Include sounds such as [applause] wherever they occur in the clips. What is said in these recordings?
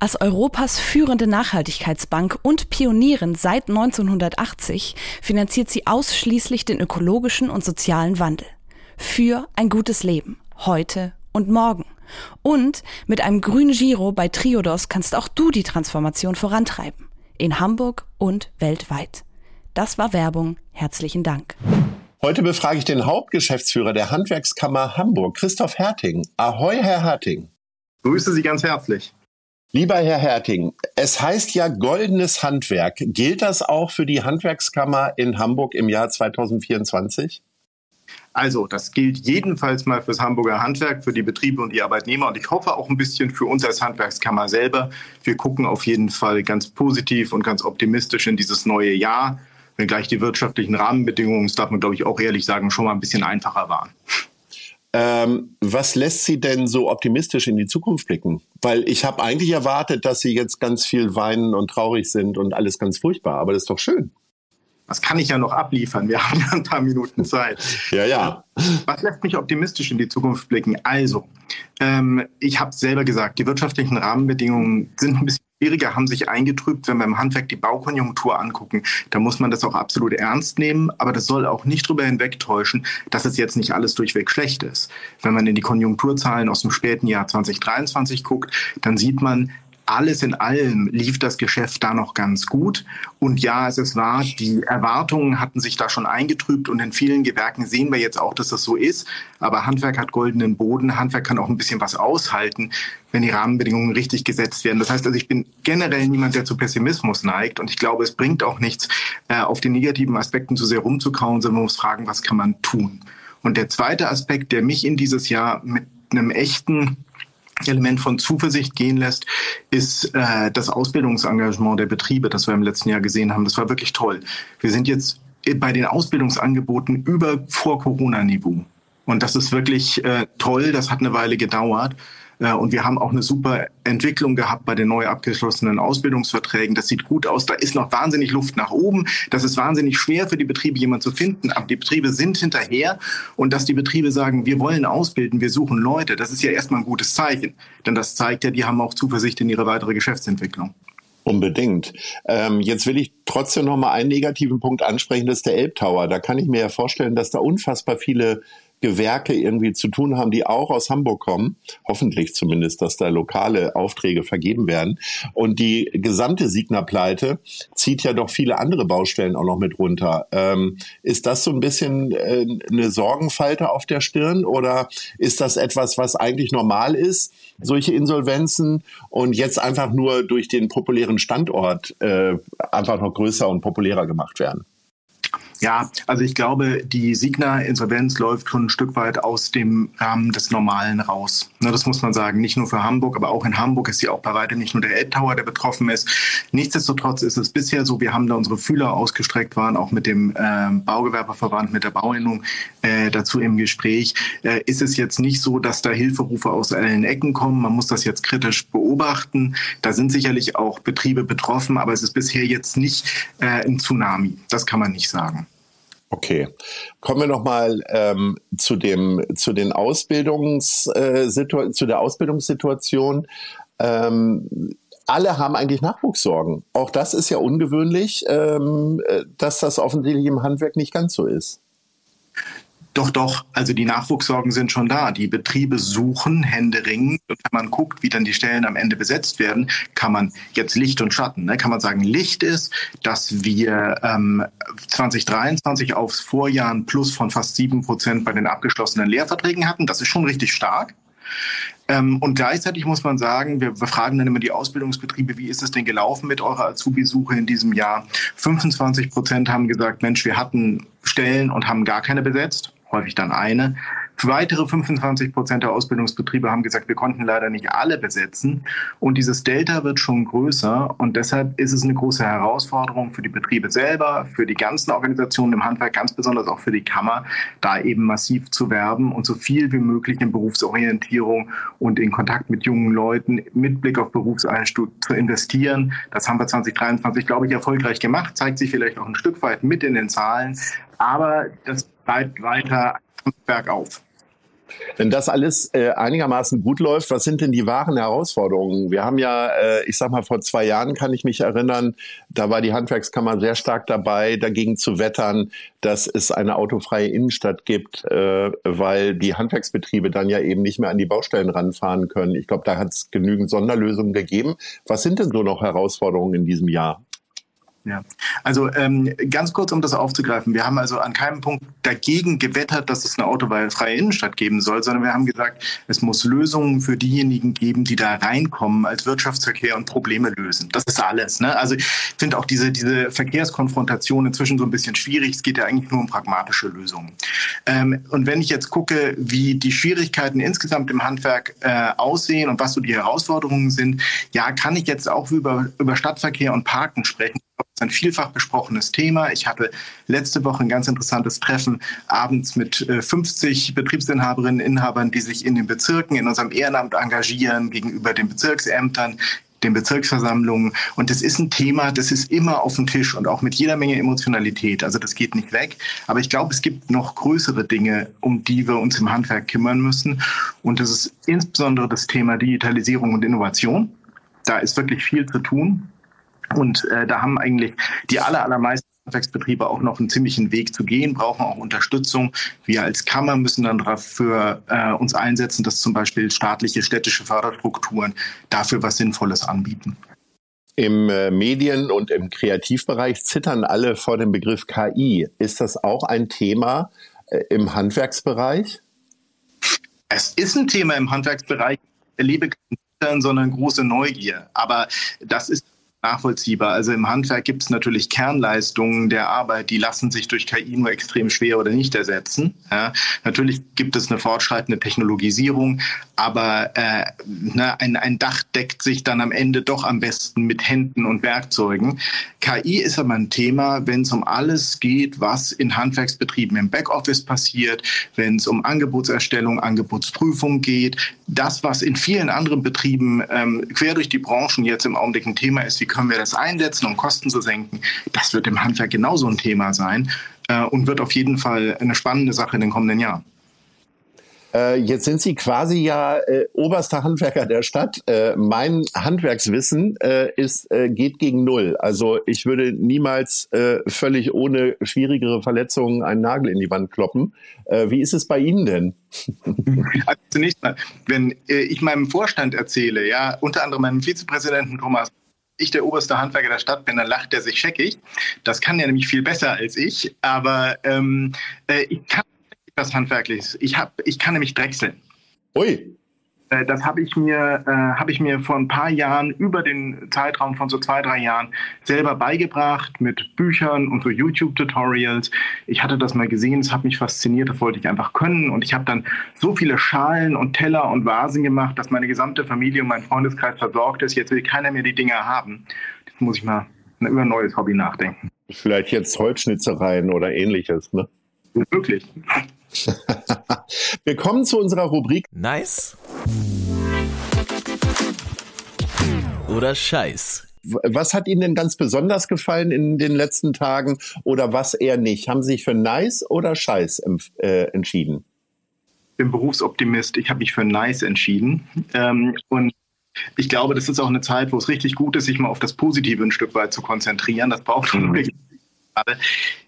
Als Europas führende Nachhaltigkeitsbank und Pionierin seit 1980 finanziert sie ausschließlich den ökologischen und sozialen Wandel. Für ein gutes Leben. Heute und morgen. Und mit einem grünen Giro bei Triodos kannst auch du die Transformation vorantreiben. In Hamburg und weltweit. Das war Werbung. Herzlichen Dank. Heute befrage ich den Hauptgeschäftsführer der Handwerkskammer Hamburg, Christoph Herting. Ahoi, Herr Herting. Grüße Sie ganz herzlich. Lieber Herr Herting, es heißt ja goldenes Handwerk. Gilt das auch für die Handwerkskammer in Hamburg im Jahr 2024? Also, das gilt jedenfalls mal fürs Hamburger Handwerk, für die Betriebe und die Arbeitnehmer und ich hoffe auch ein bisschen für uns als Handwerkskammer selber. Wir gucken auf jeden Fall ganz positiv und ganz optimistisch in dieses neue Jahr, wenngleich die wirtschaftlichen Rahmenbedingungen, das darf man glaube ich auch ehrlich sagen, schon mal ein bisschen einfacher waren. Ähm, was lässt Sie denn so optimistisch in die Zukunft blicken? Weil ich habe eigentlich erwartet, dass Sie jetzt ganz viel weinen und traurig sind und alles ganz furchtbar, aber das ist doch schön. Was kann ich ja noch abliefern? Wir [laughs] haben ja ein paar Minuten Zeit. [laughs] ja, ja. Was lässt mich optimistisch in die Zukunft blicken? Also, ähm, ich habe selber gesagt, die wirtschaftlichen Rahmenbedingungen sind ein bisschen schwieriger, haben sich eingetrübt, wenn wir im Handwerk die Baukonjunktur angucken. Da muss man das auch absolut ernst nehmen, aber das soll auch nicht darüber hinwegtäuschen, dass es jetzt nicht alles durchweg schlecht ist. Wenn man in die Konjunkturzahlen aus dem späten Jahr 2023 guckt, dann sieht man, alles in allem lief das Geschäft da noch ganz gut. Und ja, es ist wahr, die Erwartungen hatten sich da schon eingetrübt und in vielen Gewerken sehen wir jetzt auch, dass das so ist. Aber Handwerk hat goldenen Boden. Handwerk kann auch ein bisschen was aushalten, wenn die Rahmenbedingungen richtig gesetzt werden. Das heißt also, ich bin generell niemand, der zu Pessimismus neigt. Und ich glaube, es bringt auch nichts, äh, auf den negativen Aspekten zu sehr rumzukauen, sondern man muss fragen, was kann man tun? Und der zweite Aspekt, der mich in dieses Jahr mit einem echten Element von Zuversicht gehen lässt, ist äh, das Ausbildungsengagement der Betriebe, das wir im letzten Jahr gesehen haben. Das war wirklich toll. Wir sind jetzt bei den Ausbildungsangeboten über Vor-Corona-Niveau. Und das ist wirklich äh, toll. Das hat eine Weile gedauert. Äh, und wir haben auch eine super Entwicklung gehabt bei den neu abgeschlossenen Ausbildungsverträgen. Das sieht gut aus. Da ist noch wahnsinnig Luft nach oben. Das ist wahnsinnig schwer für die Betriebe, jemanden zu finden. Aber die Betriebe sind hinterher. Und dass die Betriebe sagen, wir wollen ausbilden, wir suchen Leute, das ist ja erstmal ein gutes Zeichen. Denn das zeigt ja, die haben auch Zuversicht in ihre weitere Geschäftsentwicklung. Unbedingt. Ähm, jetzt will ich trotzdem noch mal einen negativen Punkt ansprechen, das ist der Elbtower. Da kann ich mir ja vorstellen, dass da unfassbar viele Gewerke irgendwie zu tun haben, die auch aus Hamburg kommen. Hoffentlich zumindest, dass da lokale Aufträge vergeben werden. Und die gesamte Signa-Pleite zieht ja doch viele andere Baustellen auch noch mit runter. Ähm, ist das so ein bisschen äh, eine Sorgenfalte auf der Stirn oder ist das etwas, was eigentlich normal ist, solche Insolvenzen und jetzt einfach nur durch den populären Standort äh, einfach noch größer und populärer gemacht werden? Ja, also ich glaube, die Signa-Insolvenz läuft schon ein Stück weit aus dem Rahmen des Normalen raus. Ne, das muss man sagen. Nicht nur für Hamburg, aber auch in Hamburg ist ja auch bei weitem nicht nur der Elbtower, der betroffen ist. Nichtsdestotrotz ist es bisher so, wir haben da unsere Fühler ausgestreckt, waren auch mit dem äh, Baugewerberverband, mit der Bauinnung äh, dazu im Gespräch. Äh, ist es jetzt nicht so, dass da Hilferufe aus allen Ecken kommen? Man muss das jetzt kritisch beobachten. Da sind sicherlich auch Betriebe betroffen, aber es ist bisher jetzt nicht äh, ein Tsunami. Das kann man nicht sagen. Okay, kommen wir noch mal ähm, zu dem zu den Ausbildungs äh, zu der Ausbildungssituation. Ähm, alle haben eigentlich Nachwuchssorgen. Auch das ist ja ungewöhnlich, ähm, äh, dass das offensichtlich im Handwerk nicht ganz so ist. Doch, doch. Also die Nachwuchssorgen sind schon da. Die Betriebe suchen händeringend. Und wenn man guckt, wie dann die Stellen am Ende besetzt werden, kann man jetzt Licht und Schatten. Ne? Kann man sagen, Licht ist, dass wir ähm, 2023 aufs Vorjahr ein Plus von fast sieben Prozent bei den abgeschlossenen Lehrverträgen hatten. Das ist schon richtig stark. Ähm, und gleichzeitig muss man sagen, wir, wir fragen dann immer die Ausbildungsbetriebe, wie ist es denn gelaufen mit eurer Azubi-Suche in diesem Jahr? 25 Prozent haben gesagt, Mensch, wir hatten Stellen und haben gar keine besetzt häufig dann eine. Weitere 25 Prozent der Ausbildungsbetriebe haben gesagt, wir konnten leider nicht alle besetzen. Und dieses Delta wird schon größer. Und deshalb ist es eine große Herausforderung für die Betriebe selber, für die ganzen Organisationen im Handwerk, ganz besonders auch für die Kammer, da eben massiv zu werben und so viel wie möglich in Berufsorientierung und in Kontakt mit jungen Leuten mit Blick auf Berufseinstieg zu investieren. Das haben wir 2023, glaube ich, erfolgreich gemacht, zeigt sich vielleicht auch ein Stück weit mit in den Zahlen. Aber das bleibt weiter bergauf. Wenn das alles äh, einigermaßen gut läuft, was sind denn die wahren Herausforderungen? Wir haben ja, äh, ich sag mal, vor zwei Jahren kann ich mich erinnern, da war die Handwerkskammer sehr stark dabei, dagegen zu wettern, dass es eine autofreie Innenstadt gibt, äh, weil die Handwerksbetriebe dann ja eben nicht mehr an die Baustellen ranfahren können. Ich glaube, da hat es genügend Sonderlösungen gegeben. Was sind denn so noch Herausforderungen in diesem Jahr? Ja, also ähm, ganz kurz, um das aufzugreifen. Wir haben also an keinem Punkt dagegen gewettert, dass es eine autofreie Innenstadt geben soll, sondern wir haben gesagt, es muss Lösungen für diejenigen geben, die da reinkommen als Wirtschaftsverkehr und Probleme lösen. Das ist alles. Ne? Also ich finde auch diese, diese Verkehrskonfrontation inzwischen so ein bisschen schwierig. Es geht ja eigentlich nur um pragmatische Lösungen. Ähm, und wenn ich jetzt gucke, wie die Schwierigkeiten insgesamt im Handwerk äh, aussehen und was so die Herausforderungen sind, ja, kann ich jetzt auch über, über Stadtverkehr und Parken sprechen ein vielfach besprochenes Thema. Ich hatte letzte Woche ein ganz interessantes Treffen abends mit 50 äh, Betriebsinhaberinnen Inhabern, die sich in den Bezirken, in unserem Ehrenamt engagieren, gegenüber den Bezirksämtern, den Bezirksversammlungen. Und das ist ein Thema, das ist immer auf dem Tisch und auch mit jeder Menge Emotionalität. Also das geht nicht weg. Aber ich glaube, es gibt noch größere Dinge, um die wir uns im Handwerk kümmern müssen. Und das ist insbesondere das Thema Digitalisierung und Innovation. Da ist wirklich viel zu tun. Und äh, da haben eigentlich die aller, allermeisten Handwerksbetriebe auch noch einen ziemlichen Weg zu gehen, brauchen auch Unterstützung. Wir als Kammer müssen dann dafür äh, uns einsetzen, dass zum Beispiel staatliche, städtische Förderstrukturen dafür was Sinnvolles anbieten. Im äh, Medien- und im Kreativbereich zittern alle vor dem Begriff KI. Ist das auch ein Thema äh, im Handwerksbereich? Es ist ein Thema im Handwerksbereich. Ich erlebe kein Zittern, sondern große Neugier. Aber das ist nachvollziehbar. Also im Handwerk gibt es natürlich Kernleistungen der Arbeit, die lassen sich durch KI nur extrem schwer oder nicht ersetzen. Ja, natürlich gibt es eine fortschreitende Technologisierung, aber äh, ne, ein, ein Dach deckt sich dann am Ende doch am besten mit Händen und Werkzeugen. KI ist aber ein Thema, wenn es um alles geht, was in Handwerksbetrieben im Backoffice passiert, wenn es um Angebotserstellung, Angebotsprüfung geht. Das, was in vielen anderen Betrieben ähm, quer durch die Branchen jetzt im Augenblick ein Thema ist, wie können wir das einsetzen, um Kosten zu senken, das wird im Handwerk genauso ein Thema sein äh, und wird auf jeden Fall eine spannende Sache in den kommenden Jahren. Äh, jetzt sind Sie quasi ja äh, oberster Handwerker der Stadt. Äh, mein Handwerkswissen äh, ist, äh, geht gegen Null. Also ich würde niemals völlig ohne schwierigere Verletzungen einen Nagel in die Wand kloppen. wie ist es bei Ihnen denn? [laughs] Also zunächst mal, wenn ich meinem Vorstand erzähle, ja, unter anderem meinem Vizepräsidenten Thomas ich der oberste Handwerker der Stadt bin, dann lacht er sich scheckig. Das kann er nämlich viel besser als ich. Aber ähm, ich kann was Handwerkliches. Ich, hab, ich kann nämlich drechseln. Ui. Äh, das habe ich, mir, äh, hab ich mir vor ein paar Jahren, über den Zeitraum von so zwei, drei Jahren, selber beigebracht mit Büchern und so YouTube-Tutorials. Ich hatte das mal gesehen, es hat mich fasziniert, das wollte ich einfach können. Und ich habe dann so viele Schalen und Teller und Vasen gemacht, dass meine gesamte Familie und mein Freundeskreis versorgt ist. Jetzt will keiner mehr die Dinger haben. Jetzt muss ich mal über ein neues Hobby nachdenken. Vielleicht jetzt Holzschnitzereien oder ähnliches, ne? Wirklich. [laughs] Wir kommen zu unserer Rubrik Nice oder Scheiß. Was hat Ihnen denn ganz besonders gefallen in den letzten Tagen oder was eher nicht? Haben Sie sich für Nice oder Scheiß äh, entschieden? Ich bin Berufsoptimist. Ich habe mich für Nice entschieden. Ähm, und ich glaube, das ist auch eine Zeit, wo es richtig gut ist, sich mal auf das Positive ein Stück weit zu konzentrieren. Das braucht schon mhm gerade.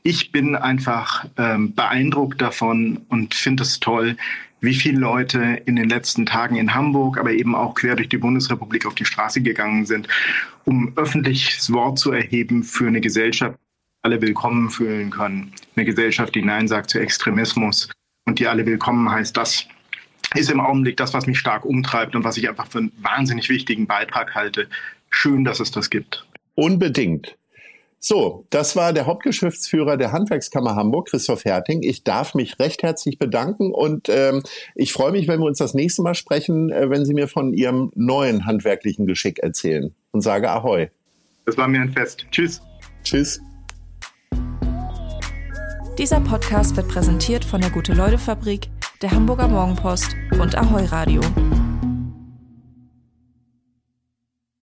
Ich bin einfach ähm, beeindruckt davon und finde es toll, wie viele Leute in den letzten Tagen in Hamburg, aber eben auch quer durch die Bundesrepublik auf die Straße gegangen sind, um öffentliches Wort zu erheben für eine Gesellschaft, die alle willkommen fühlen können. Eine Gesellschaft, die Nein sagt zu Extremismus und die alle willkommen heißt. Das ist im Augenblick das, was mich stark umtreibt und was ich einfach für einen wahnsinnig wichtigen Beitrag halte. Schön, dass es das gibt. Unbedingt. So, das war der Hauptgeschäftsführer der Handwerkskammer Hamburg, Christoph Herting. Ich darf mich recht herzlich bedanken und ähm, ich freue mich, wenn wir uns das nächste Mal sprechen, äh, wenn Sie mir von Ihrem neuen handwerklichen Geschick erzählen und sage Ahoi. Das war mir ein Fest. Tschüss. Tschüss. Dieser Podcast wird präsentiert von der Gute-Leute-Fabrik, der Hamburger Morgenpost und Ahoi Radio.